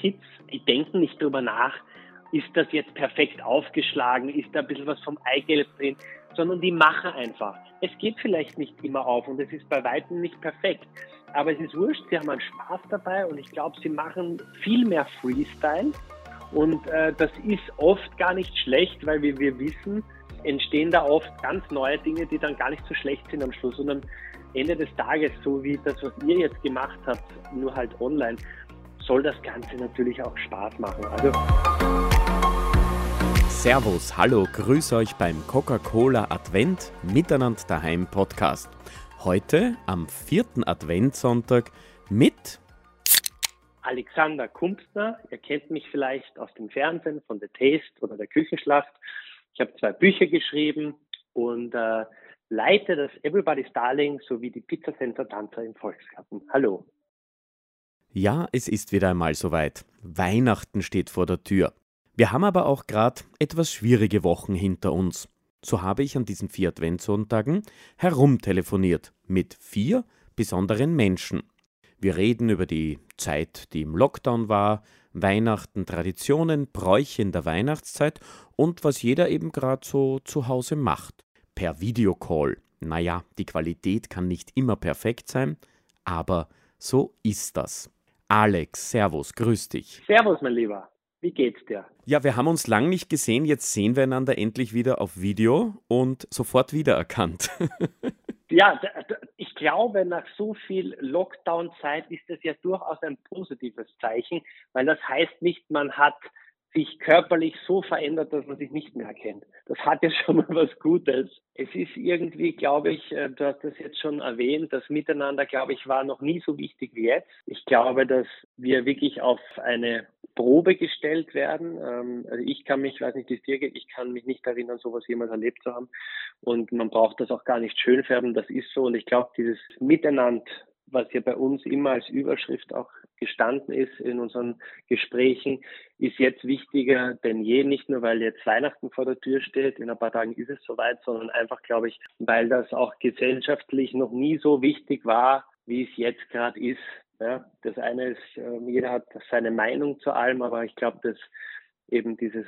Kids, die denken nicht drüber nach, ist das jetzt perfekt aufgeschlagen, ist da ein bisschen was vom Eigelb drin, sondern die machen einfach. Es geht vielleicht nicht immer auf und es ist bei weitem nicht perfekt, aber es ist wurscht, sie haben einen Spaß dabei und ich glaube, sie machen viel mehr Freestyle. Und äh, das ist oft gar nicht schlecht, weil wie wir wissen, entstehen da oft ganz neue Dinge, die dann gar nicht so schlecht sind am Schluss, sondern Ende des Tages, so wie das, was ihr jetzt gemacht habt, nur halt online, soll das Ganze natürlich auch Spaß machen. Also Servus, hallo, grüß euch beim Coca-Cola Advent Miteinander daheim Podcast. Heute am vierten Adventssonntag mit Alexander Kumpster. Ihr kennt mich vielleicht aus dem Fernsehen von The Taste oder der Küchenschlacht. Ich habe zwei Bücher geschrieben und äh, leite das Everybody's Darling sowie die Pizza Center Tanzer im Volksgarten. Hallo. Ja, es ist wieder einmal soweit. Weihnachten steht vor der Tür. Wir haben aber auch gerade etwas schwierige Wochen hinter uns. So habe ich an diesen vier Adventssonntagen herumtelefoniert mit vier besonderen Menschen. Wir reden über die Zeit, die im Lockdown war, Weihnachten, Traditionen, Bräuche in der Weihnachtszeit und was jeder eben gerade so zu Hause macht. Per Videocall. Naja, die Qualität kann nicht immer perfekt sein, aber so ist das. Alex, Servus, grüß dich. Servus, mein Lieber. Wie geht's dir? Ja, wir haben uns lang nicht gesehen. Jetzt sehen wir einander endlich wieder auf Video und sofort wiedererkannt. ja, ich glaube, nach so viel Lockdown-Zeit ist das ja durchaus ein positives Zeichen, weil das heißt nicht, man hat sich körperlich so verändert, dass man sich nicht mehr erkennt. Das hat ja schon mal was Gutes. Es ist irgendwie, glaube ich, äh, du hast das jetzt schon erwähnt, das Miteinander, glaube ich, war noch nie so wichtig wie jetzt. Ich glaube, dass wir wirklich auf eine Probe gestellt werden. Ähm, also ich kann mich, weiß nicht, wie es dir geht, ich kann mich nicht erinnern, sowas jemals erlebt zu haben. Und man braucht das auch gar nicht schön färben, das ist so. Und ich glaube, dieses Miteinander was ja bei uns immer als Überschrift auch gestanden ist in unseren Gesprächen, ist jetzt wichtiger denn je, nicht nur weil jetzt Weihnachten vor der Tür steht, in ein paar Tagen ist es soweit, sondern einfach, glaube ich, weil das auch gesellschaftlich noch nie so wichtig war, wie es jetzt gerade ist. Ja, das eine ist, ähm, jeder hat seine Meinung zu allem, aber ich glaube, dass eben dieses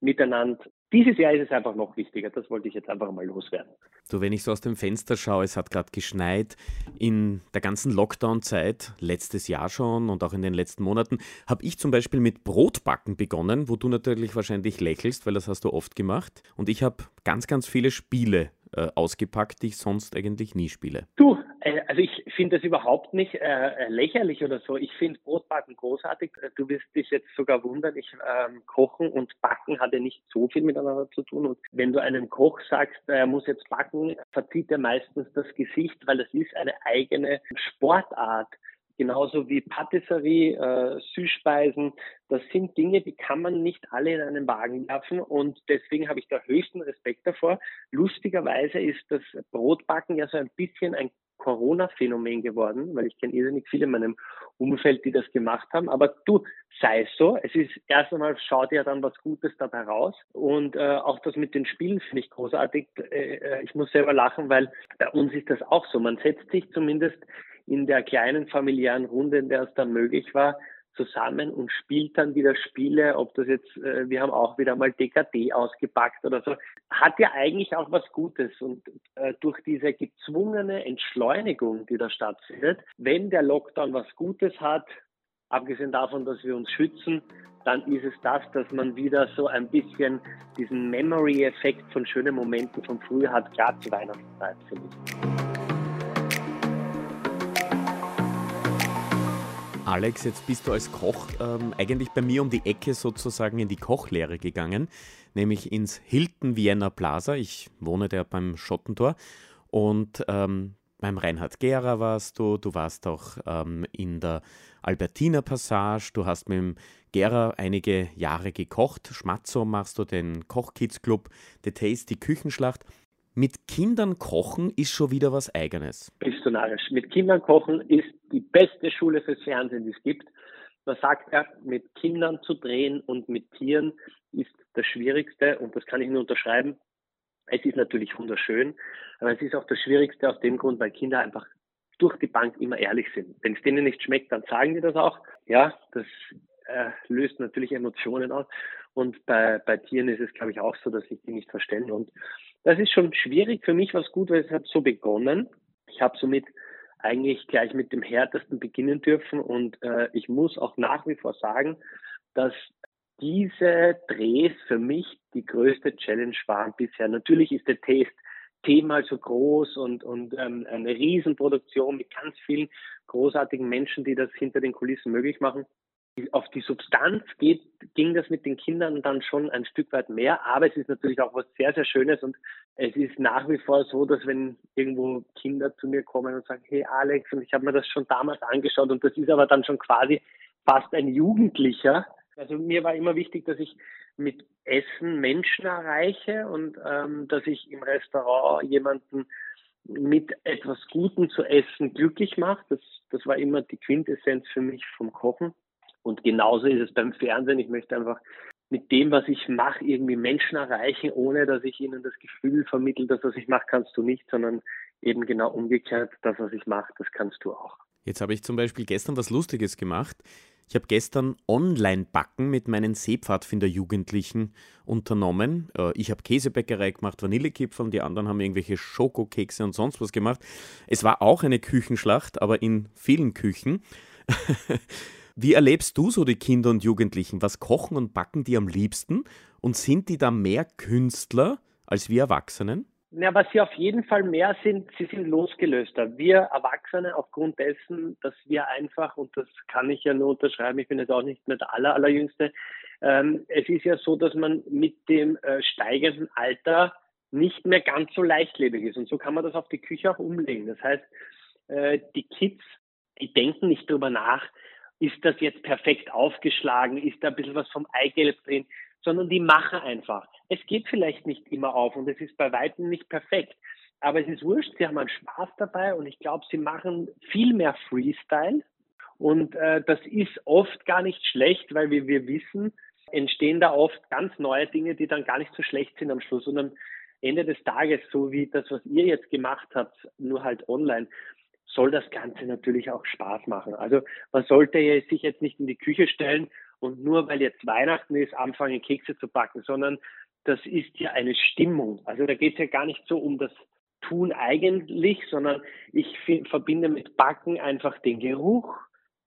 Miteinander dieses Jahr ist es einfach noch wichtiger. Das wollte ich jetzt einfach mal loswerden. So, wenn ich so aus dem Fenster schaue, es hat gerade geschneit. In der ganzen Lockdown-Zeit, letztes Jahr schon und auch in den letzten Monaten, habe ich zum Beispiel mit Brotbacken begonnen, wo du natürlich wahrscheinlich lächelst, weil das hast du oft gemacht. Und ich habe ganz, ganz viele Spiele äh, ausgepackt, die ich sonst eigentlich nie spiele. Du, äh, also ich finde das überhaupt nicht äh, lächerlich oder so. Ich finde Brotbacken großartig. Äh, du wirst dich jetzt sogar wundern, ich ähm, Kochen und Backen hat ja nicht so viel miteinander zu tun. Und wenn du einem Koch sagst, er muss jetzt backen, verzieht er meistens das Gesicht, weil das ist eine eigene Sportart genauso wie Patisserie, äh, Süßspeisen. Das sind Dinge, die kann man nicht alle in einen Wagen werfen und deswegen habe ich da höchsten Respekt davor. Lustigerweise ist das Brotbacken ja so ein bisschen ein Corona-Phänomen geworden, weil ich kenne irrsinnig viele in meinem Umfeld, die das gemacht haben. Aber du, sei es so. Es ist erst einmal, schaut ja dann was Gutes dabei raus. Und äh, auch das mit den Spielen finde ich großartig. Äh, äh, ich muss selber lachen, weil bei uns ist das auch so. Man setzt sich zumindest in der kleinen familiären Runde, in der es dann möglich war, zusammen und spielt dann wieder Spiele, ob das jetzt, äh, wir haben auch wieder mal DKD ausgepackt oder so, hat ja eigentlich auch was Gutes und äh, durch diese gezwungene Entschleunigung, die da stattfindet, wenn der Lockdown was Gutes hat, abgesehen davon, dass wir uns schützen, dann ist es das, dass man wieder so ein bisschen diesen Memory-Effekt von schönen Momenten von früher hat, gerade zur Weihnachtszeit, finde ich. Alex, jetzt bist du als Koch ähm, eigentlich bei mir um die Ecke sozusagen in die Kochlehre gegangen, nämlich ins Hilton Vienna Plaza. Ich wohne da beim Schottentor und ähm, beim Reinhard Gera warst du, du warst auch ähm, in der Albertina Passage, du hast mit dem Gera einige Jahre gekocht. Schmatzo machst du den Kochkids Club, The Taste, die Küchenschlacht. Mit Kindern kochen ist schon wieder was Eigenes. Bist du narrisch. Mit Kindern kochen ist die beste Schule fürs Fernsehen, die es gibt. Man sagt ja, mit Kindern zu drehen und mit Tieren ist das Schwierigste und das kann ich nur unterschreiben. Es ist natürlich wunderschön, aber es ist auch das Schwierigste aus dem Grund, weil Kinder einfach durch die Bank immer ehrlich sind. Wenn es denen nicht schmeckt, dann sagen die das auch. Ja, das äh, löst natürlich Emotionen aus. Und bei, bei Tieren ist es, glaube ich, auch so, dass ich die nicht verstehen. Und das ist schon schwierig. Für mich war es gut, weil es hat so begonnen. Ich habe somit eigentlich gleich mit dem härtesten beginnen dürfen. Und äh, ich muss auch nach wie vor sagen, dass diese Drehs für mich die größte Challenge waren bisher. Natürlich ist der Test zehnmal so groß und, und ähm, eine Riesenproduktion mit ganz vielen großartigen Menschen, die das hinter den Kulissen möglich machen. Auf die Substanz geht, ging das mit den Kindern dann schon ein Stück weit mehr, aber es ist natürlich auch was sehr, sehr Schönes und es ist nach wie vor so, dass wenn irgendwo Kinder zu mir kommen und sagen, hey Alex, und ich habe mir das schon damals angeschaut und das ist aber dann schon quasi fast ein Jugendlicher. Also mir war immer wichtig, dass ich mit Essen Menschen erreiche und ähm, dass ich im Restaurant jemanden mit etwas Gutem zu essen glücklich mache. Das, das war immer die Quintessenz für mich vom Kochen. Und genauso ist es beim Fernsehen. Ich möchte einfach mit dem, was ich mache, irgendwie Menschen erreichen, ohne dass ich ihnen das Gefühl vermittle, das, was ich mache, kannst du nicht, sondern eben genau umgekehrt, das, was ich mache, das kannst du auch. Jetzt habe ich zum Beispiel gestern was Lustiges gemacht. Ich habe gestern Online-Backen mit meinen Seepfadfinder-Jugendlichen unternommen. Äh, ich habe Käsebäckerei gemacht, Vanillekipferl, die anderen haben irgendwelche Schokokekse und sonst was gemacht. Es war auch eine Küchenschlacht, aber in vielen Küchen. Wie erlebst du so die Kinder und Jugendlichen? Was kochen und backen die am liebsten? Und sind die da mehr Künstler als wir Erwachsenen? Ja, was sie auf jeden Fall mehr sind, sie sind losgelöster. Wir Erwachsene aufgrund dessen, dass wir einfach, und das kann ich ja nur unterschreiben, ich bin jetzt auch nicht mehr der aller, allerjüngste, ähm, es ist ja so, dass man mit dem äh, steigenden Alter nicht mehr ganz so leichtlebig ist. Und so kann man das auf die Küche auch umlegen. Das heißt, äh, die Kids, die denken nicht drüber nach, ist das jetzt perfekt aufgeschlagen, ist da ein bisschen was vom Eigelb drin, sondern die machen einfach. Es geht vielleicht nicht immer auf und es ist bei weitem nicht perfekt. Aber es ist wurscht, sie haben einen Spaß dabei und ich glaube, sie machen viel mehr Freestyle. Und äh, das ist oft gar nicht schlecht, weil wie wir wissen, entstehen da oft ganz neue Dinge, die dann gar nicht so schlecht sind am Schluss. Und am Ende des Tages, so wie das, was ihr jetzt gemacht habt, nur halt online, soll das Ganze natürlich auch Spaß machen. Also man sollte sich jetzt nicht in die Küche stellen und nur weil jetzt Weihnachten ist, anfangen Kekse zu backen, sondern das ist ja eine Stimmung. Also da geht es ja gar nicht so um das Tun eigentlich, sondern ich verbinde mit Backen einfach den Geruch,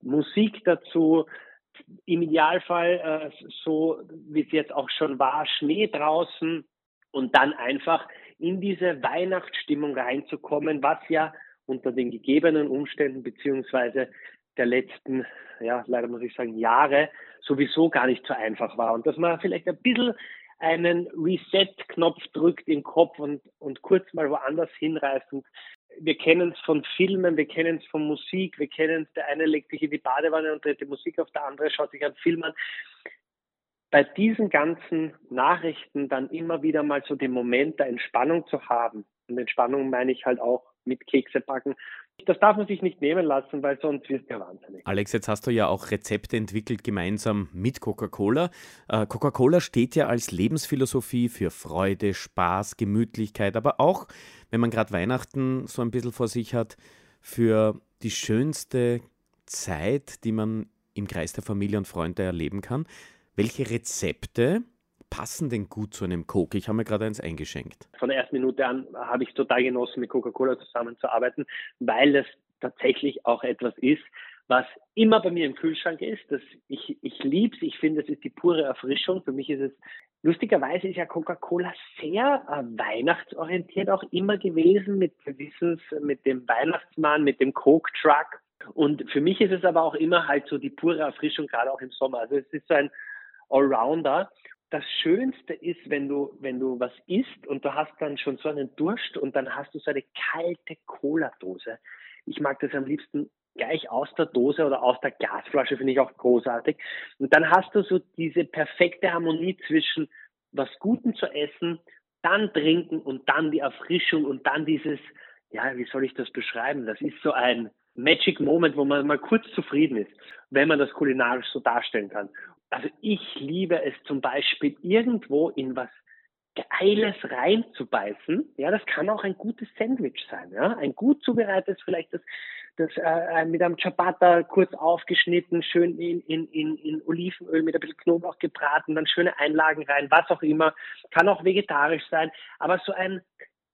Musik dazu, im Idealfall äh, so, wie es jetzt auch schon war, Schnee draußen und dann einfach in diese Weihnachtsstimmung reinzukommen, was ja unter den gegebenen Umständen beziehungsweise der letzten, ja, leider muss ich sagen, Jahre sowieso gar nicht so einfach war. Und dass man vielleicht ein bisschen einen Reset-Knopf drückt im Kopf und, und kurz mal woanders hinreißt. Und wir kennen es von Filmen, wir kennen es von Musik, wir kennen es, der eine legt sich in die Badewanne und dreht die Musik auf, der andere schaut sich einen Film an. Bei diesen ganzen Nachrichten dann immer wieder mal so den Moment der Entspannung zu haben. Und Entspannung meine ich halt auch mit Kekse backen. Das darf man sich nicht nehmen lassen, weil sonst wird ja wahnsinnig. Alex, jetzt hast du ja auch Rezepte entwickelt gemeinsam mit Coca-Cola. Äh, Coca-Cola steht ja als Lebensphilosophie für Freude, Spaß, Gemütlichkeit, aber auch, wenn man gerade Weihnachten so ein bisschen vor sich hat, für die schönste Zeit, die man im Kreis der Familie und Freunde erleben kann. Welche Rezepte passen denn gut zu einem Coke? Ich habe mir gerade eins eingeschenkt. Von der ersten Minute an habe ich total genossen, mit Coca-Cola zusammenzuarbeiten, weil es tatsächlich auch etwas ist, was immer bei mir im Kühlschrank ist. Das, ich ich liebe es, ich finde, es ist die pure Erfrischung. Für mich ist es, lustigerweise ist ja Coca-Cola sehr äh, weihnachtsorientiert auch immer gewesen, mit Wissens, mit dem Weihnachtsmann, mit dem Coke-Truck. Und für mich ist es aber auch immer halt so die pure Erfrischung, gerade auch im Sommer. Also es ist so ein Allrounder das Schönste ist, wenn du, wenn du was isst und du hast dann schon so einen Durst und dann hast du so eine kalte Cola-Dose. Ich mag das am liebsten gleich aus der Dose oder aus der Glasflasche, finde ich auch großartig. Und dann hast du so diese perfekte Harmonie zwischen was Guten zu essen, dann trinken und dann die Erfrischung und dann dieses, ja, wie soll ich das beschreiben? Das ist so ein Magic Moment, wo man mal kurz zufrieden ist, wenn man das kulinarisch so darstellen kann also ich liebe es zum Beispiel irgendwo in was Geiles reinzubeißen. Ja, das kann auch ein gutes Sandwich sein. Ja, ein gut zubereitetes, vielleicht das, das äh, mit einem Ciabatta kurz aufgeschnitten, schön in, in, in, in Olivenöl mit ein bisschen Knoblauch gebraten, dann schöne Einlagen rein, was auch immer. Kann auch vegetarisch sein, aber so ein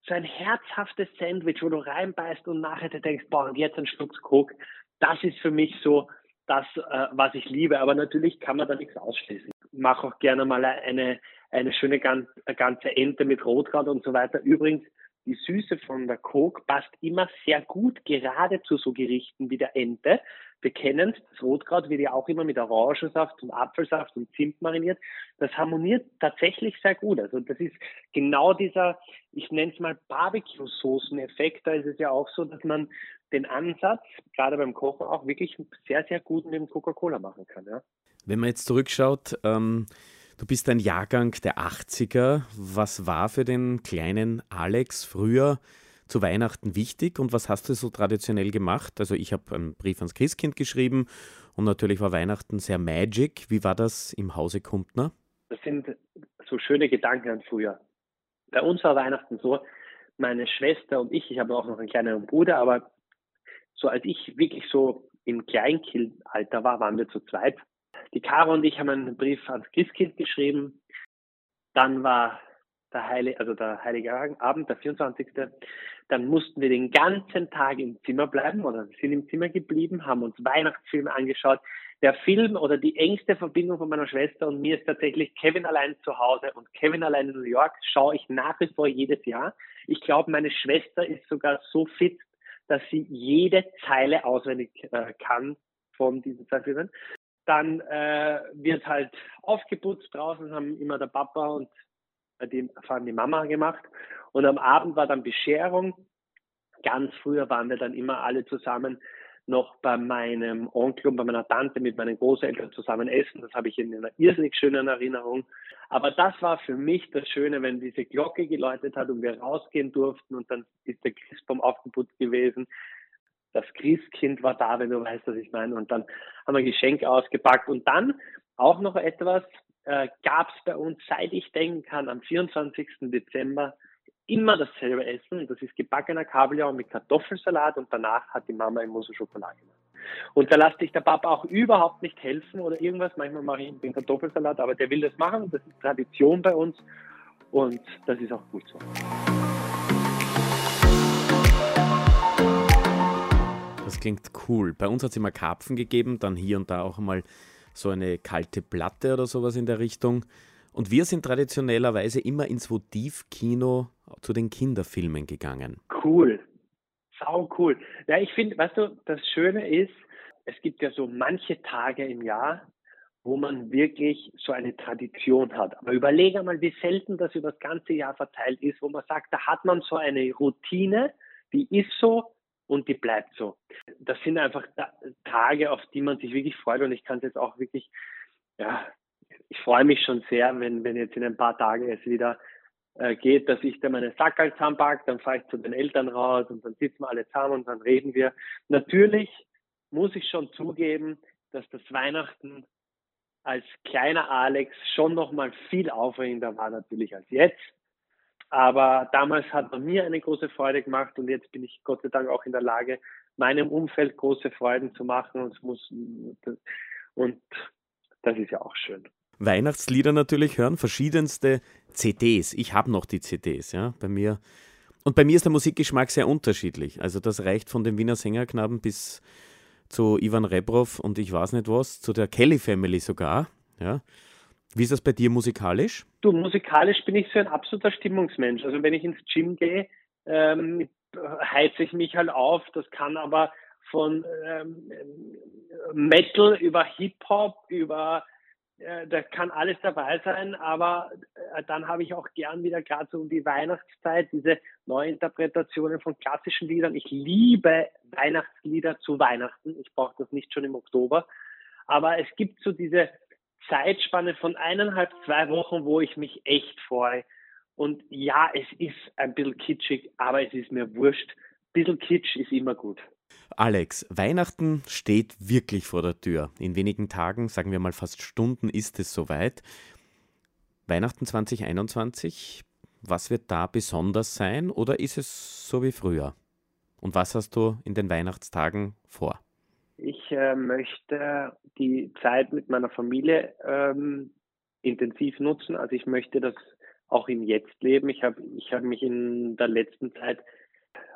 so ein herzhaftes Sandwich, wo du reinbeißt und nachher denkst, boah, und jetzt ein Schluck Coke, das ist für mich so das, äh, was ich liebe. Aber natürlich kann man da nichts ausschließen. Ich mache auch gerne mal eine, eine schöne ganze Ente mit Rotkraut und so weiter. Übrigens, die Süße von der Coke passt immer sehr gut gerade zu so Gerichten wie der Ente. Wir kennen das Rotkraut wird ja auch immer mit Orangensaft und Apfelsaft und Zimt mariniert. Das harmoniert tatsächlich sehr gut. Also das ist genau dieser, ich nenne es mal Barbecue-Soßen-Effekt. Da ist es ja auch so, dass man den Ansatz, gerade beim Kochen, auch wirklich sehr, sehr gut mit dem Coca-Cola machen kann. Ja. Wenn man jetzt zurückschaut, ähm, du bist ein Jahrgang der 80er. Was war für den kleinen Alex früher zu Weihnachten wichtig und was hast du so traditionell gemacht? Also ich habe einen Brief ans Christkind geschrieben und natürlich war Weihnachten sehr magic. Wie war das im Hause Kumpner? Das sind so schöne Gedanken an früher. Bei uns war Weihnachten so, meine Schwester und ich, ich habe auch noch einen kleineren Bruder, aber so als ich wirklich so im Kleinkindalter war, waren wir zu zweit. Die Caro und ich haben einen Brief ans Christkind geschrieben. Dann war der Heilige, also der Heilige Abend, der 24. Dann mussten wir den ganzen Tag im Zimmer bleiben oder sind im Zimmer geblieben, haben uns Weihnachtsfilme angeschaut. Der Film oder die engste Verbindung von meiner Schwester und mir ist tatsächlich Kevin allein zu Hause und Kevin allein in New York schaue ich nach wie vor jedes Jahr. Ich glaube, meine Schwester ist sogar so fit, dass sie jede Zeile auswendig äh, kann von diesen zwei Filmen. Dann äh, wird halt aufgeputzt draußen, haben immer der Papa und äh, die fahren die Mama gemacht. Und am Abend war dann Bescherung. Ganz früher waren wir dann immer alle zusammen noch bei meinem Onkel und bei meiner Tante mit meinen Großeltern zusammen essen. Das habe ich in einer irrsinnig schönen Erinnerung. Aber das war für mich das Schöne, wenn diese Glocke geläutet hat und wir rausgehen durften und dann ist der Christbaum aufgeputzt gewesen. Das Christkind war da, wenn du weißt, was ich meine. Und dann haben wir Geschenke ausgepackt. Und dann auch noch etwas, äh, gab es bei uns, seit ich denken kann, am 24. Dezember immer dasselbe Essen. Das ist gebackener Kabeljau mit Kartoffelsalat und danach hat die Mama immer so Schokolade gemacht. Und da lässt sich der Papa auch überhaupt nicht helfen oder irgendwas. Manchmal mache ich den Kartoffelsalat, aber der will das machen. Das ist Tradition bei uns und das ist auch gut so. Das klingt cool. Bei uns hat es immer Karpfen gegeben, dann hier und da auch mal so eine kalte Platte oder sowas in der Richtung. Und wir sind traditionellerweise immer ins Votivkino zu den Kinderfilmen gegangen. Cool. Sau cool. Ja, ich finde, weißt du, das Schöne ist, es gibt ja so manche Tage im Jahr, wo man wirklich so eine Tradition hat. Aber überlege mal, wie selten das über das ganze Jahr verteilt ist, wo man sagt, da hat man so eine Routine, die ist so und die bleibt so. Das sind einfach Tage, auf die man sich wirklich freut und ich kann es jetzt auch wirklich, ja, ich freue mich schon sehr, wenn, wenn jetzt in ein paar Tagen es wieder äh, geht, dass ich dann meine Sackerl zusammenpacke, dann fahre ich zu den Eltern raus und dann sitzen wir alle zusammen und dann reden wir. Natürlich muss ich schon zugeben, dass das Weihnachten als kleiner Alex schon noch mal viel aufregender war natürlich als jetzt. Aber damals hat man mir eine große Freude gemacht und jetzt bin ich Gott sei Dank auch in der Lage, meinem Umfeld große Freuden zu machen und muss und das ist ja auch schön. Weihnachtslieder natürlich hören, verschiedenste CDs. Ich habe noch die CDs, ja, bei mir. Und bei mir ist der Musikgeschmack sehr unterschiedlich. Also das reicht von den Wiener Sängerknaben bis zu Ivan Rebrov und ich weiß nicht was, zu der Kelly Family sogar, ja. Wie ist das bei dir musikalisch? Du, musikalisch bin ich so ein absoluter Stimmungsmensch. Also wenn ich ins Gym gehe, ähm, heize ich mich halt auf. Das kann aber von ähm, Metal über Hip-Hop, über da kann alles dabei sein, aber äh, dann habe ich auch gern wieder gerade so um die Weihnachtszeit diese Neuinterpretationen von klassischen Liedern. Ich liebe Weihnachtslieder zu Weihnachten. Ich brauche das nicht schon im Oktober. Aber es gibt so diese Zeitspanne von eineinhalb, zwei Wochen, wo ich mich echt freue. Und ja, es ist ein bisschen kitschig, aber es ist mir wurscht. Ein bisschen Kitsch ist immer gut. Alex, Weihnachten steht wirklich vor der Tür. In wenigen Tagen, sagen wir mal fast Stunden, ist es soweit. Weihnachten 2021, was wird da besonders sein oder ist es so wie früher? Und was hast du in den Weihnachtstagen vor? Ich äh, möchte die Zeit mit meiner Familie ähm, intensiv nutzen. Also ich möchte das auch im Jetzt leben. Ich habe ich hab mich in der letzten Zeit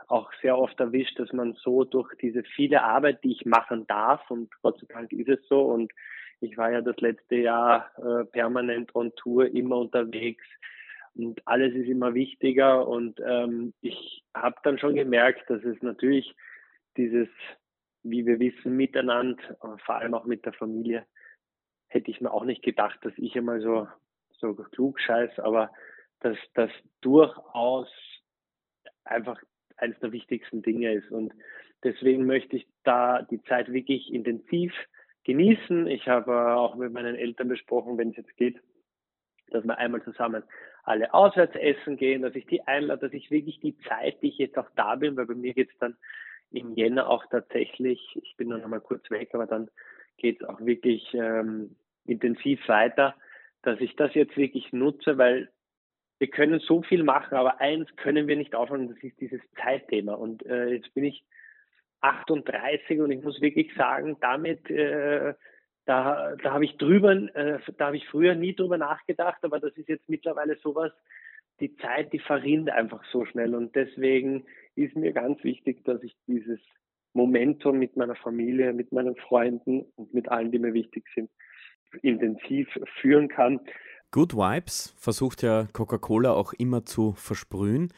auch sehr oft erwischt, dass man so durch diese viele Arbeit, die ich machen darf, und Gott sei Dank ist es so, und ich war ja das letzte Jahr äh, permanent on Tour, immer unterwegs, und alles ist immer wichtiger. Und ähm, ich habe dann schon gemerkt, dass es natürlich dieses, wie wir wissen, miteinander, vor allem auch mit der Familie, hätte ich mir auch nicht gedacht, dass ich einmal so, so klug scheiß, aber dass das durchaus einfach eines der wichtigsten Dinge ist. Und deswegen möchte ich da die Zeit wirklich intensiv genießen. Ich habe auch mit meinen Eltern besprochen, wenn es jetzt geht, dass wir einmal zusammen alle auswärts essen gehen, dass ich die einlade, dass ich wirklich die Zeit, die ich jetzt auch da bin, weil bei mir geht es dann im Jänner auch tatsächlich, ich bin dann nochmal kurz weg, aber dann geht es auch wirklich ähm, intensiv weiter, dass ich das jetzt wirklich nutze, weil wir können so viel machen, aber eins können wir nicht aufhören, das ist dieses Zeitthema. Und äh, jetzt bin ich 38 und ich muss wirklich sagen, damit äh, da, da habe ich drüber, äh, da habe ich früher nie drüber nachgedacht, aber das ist jetzt mittlerweile sowas, die Zeit, die verrinnt einfach so schnell und deswegen ist mir ganz wichtig, dass ich dieses Momentum mit meiner Familie, mit meinen Freunden und mit allen, die mir wichtig sind, intensiv führen kann. Good Vibes versucht ja Coca-Cola auch immer zu versprühen.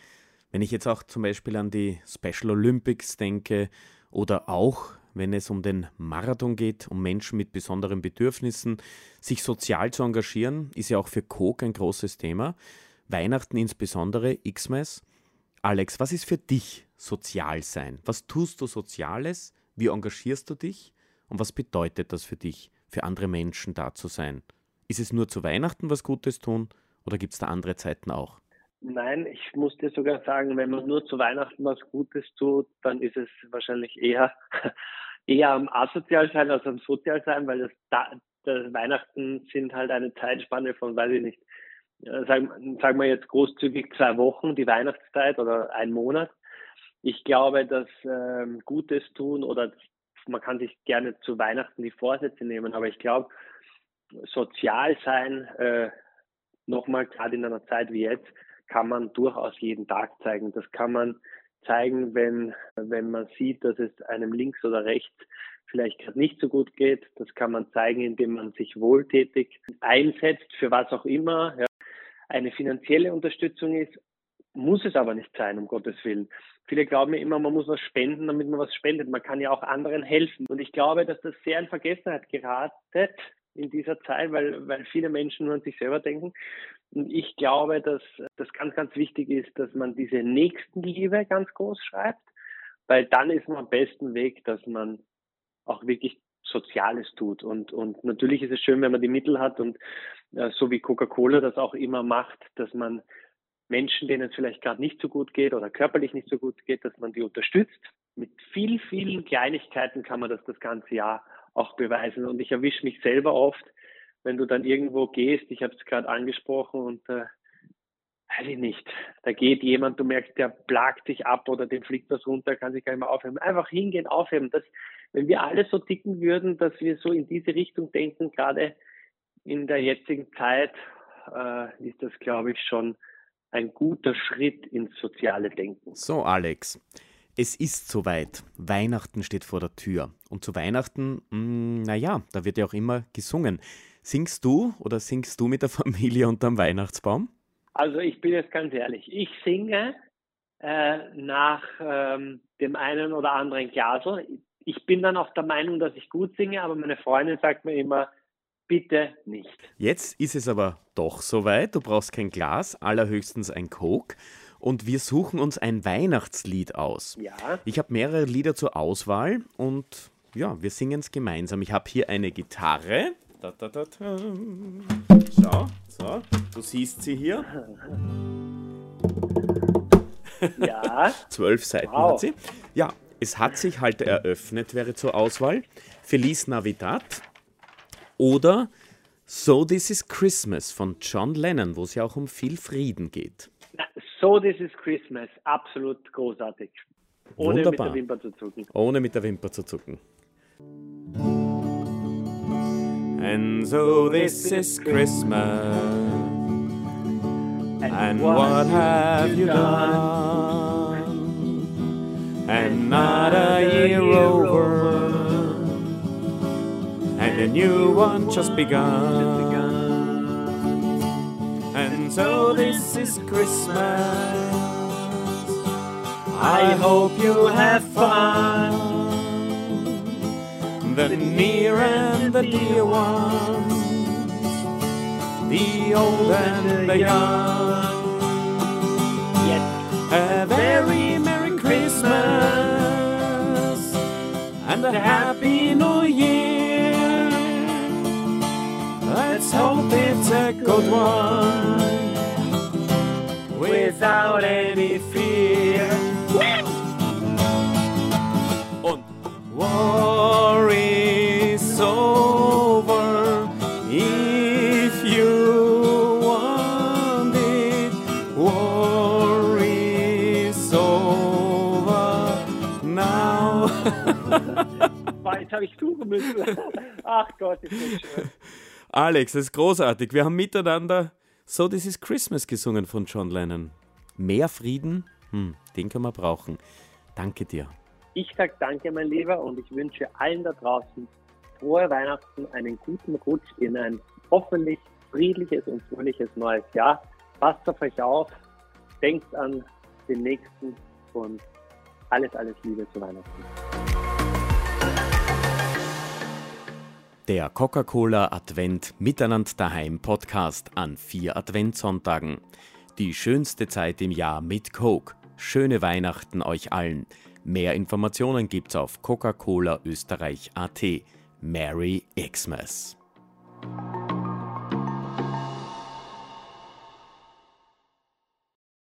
Wenn ich jetzt auch zum Beispiel an die Special Olympics denke oder auch wenn es um den Marathon geht, um Menschen mit besonderen Bedürfnissen. Sich sozial zu engagieren, ist ja auch für Coke ein großes Thema. Weihnachten insbesondere, Xmas. Alex, was ist für dich sozial sein? Was tust du Soziales? Wie engagierst du dich? Und was bedeutet das für dich, für andere Menschen da zu sein? Ist es nur zu Weihnachten was Gutes tun oder gibt es da andere Zeiten auch? Nein, ich muss dir sogar sagen, wenn man nur zu Weihnachten was Gutes tut, dann ist es wahrscheinlich eher, eher am asozial sein als am sozial sein, weil das, da, das Weihnachten sind halt eine Zeitspanne von, weiß ich nicht, sagen, sagen wir jetzt großzügig zwei Wochen, die Weihnachtszeit oder ein Monat. Ich glaube, dass ähm, Gutes tun oder man kann sich gerne zu Weihnachten die Vorsätze nehmen, aber ich glaube, sozial sein, äh, nochmal gerade in einer Zeit wie jetzt, kann man durchaus jeden Tag zeigen. Das kann man zeigen, wenn, wenn man sieht, dass es einem links oder rechts vielleicht gerade nicht so gut geht. Das kann man zeigen, indem man sich wohltätig einsetzt, für was auch immer. Ja. Eine finanzielle Unterstützung ist, muss es aber nicht sein, um Gottes Willen. Viele glauben ja immer, man muss was spenden, damit man was spendet. Man kann ja auch anderen helfen. Und ich glaube, dass das sehr in Vergessenheit geratet in dieser Zeit, weil, weil viele Menschen nur an sich selber denken. Und ich glaube, dass das ganz, ganz wichtig ist, dass man diese Nächstenliebe ganz groß schreibt, weil dann ist man am besten Weg, dass man auch wirklich Soziales tut. Und, und natürlich ist es schön, wenn man die Mittel hat und äh, so wie Coca-Cola das auch immer macht, dass man Menschen, denen es vielleicht gerade nicht so gut geht oder körperlich nicht so gut geht, dass man die unterstützt. Mit vielen, vielen Kleinigkeiten kann man das das ganze Jahr auch beweisen. Und ich erwische mich selber oft, wenn du dann irgendwo gehst, ich habe es gerade angesprochen und äh, weiß ich nicht, da geht jemand, du merkst, der plagt sich ab oder dem fliegt was runter, kann sich gar nicht mehr aufheben. Einfach hingehen, aufheben. Das, wenn wir alle so ticken würden, dass wir so in diese Richtung denken, gerade in der jetzigen Zeit, äh, ist das, glaube ich, schon ein guter Schritt ins soziale Denken. So, Alex. Es ist soweit. Weihnachten steht vor der Tür. Und zu Weihnachten, hm, naja, da wird ja auch immer gesungen. Singst du oder singst du mit der Familie unterm Weihnachtsbaum? Also ich bin jetzt ganz ehrlich, ich singe äh, nach ähm, dem einen oder anderen Glasl. Ich bin dann auch der Meinung, dass ich gut singe, aber meine Freundin sagt mir immer, bitte nicht. Jetzt ist es aber doch soweit. Du brauchst kein Glas, allerhöchstens ein Coke und wir suchen uns ein Weihnachtslied aus. Ja. Ich habe mehrere Lieder zur Auswahl und ja, wir singen es gemeinsam. Ich habe hier eine Gitarre. Da, da, da, Schau, so, du siehst sie hier. Ja. Zwölf Seiten wow. hat sie. Ja, es hat sich halt eröffnet, wäre zur Auswahl. Feliz Navidad oder So This Is Christmas von John Lennon, wo es ja auch um viel Frieden geht. So This Is Christmas, absolut großartig. Ohne Wunderbar. mit der Wimper zu zucken. Ohne mit der Wimper zu zucken. And so this is Christmas. And what have you done? Another year over, and a new one just begun. So this is Christmas. I hope you have fun. The near and the dear ones, the old and the young. Yes. A very Merry Christmas and a Happy New Year. Let's hope it's a good one without any fear. Und war is over if you want it. War is over now. Jetzt habe ich suchen müssen. Ach Gott, ist das schön. Alex, das ist großartig. Wir haben miteinander So This Is Christmas gesungen von John Lennon. Mehr Frieden? Hm, den können wir brauchen. Danke dir. Ich sage danke, mein Lieber, und ich wünsche allen da draußen frohe Weihnachten, einen guten Rutsch in ein hoffentlich friedliches und fröhliches neues Jahr. Passt auf euch auf, denkt an den Nächsten und alles, alles Liebe zu Weihnachten. Der Coca-Cola Advent Miteinander daheim Podcast an vier Adventssonntagen. Die schönste Zeit im Jahr mit Coke. Schöne Weihnachten euch allen. Mehr Informationen gibt's auf Coca-Cola Österreich.at. Merry Xmas.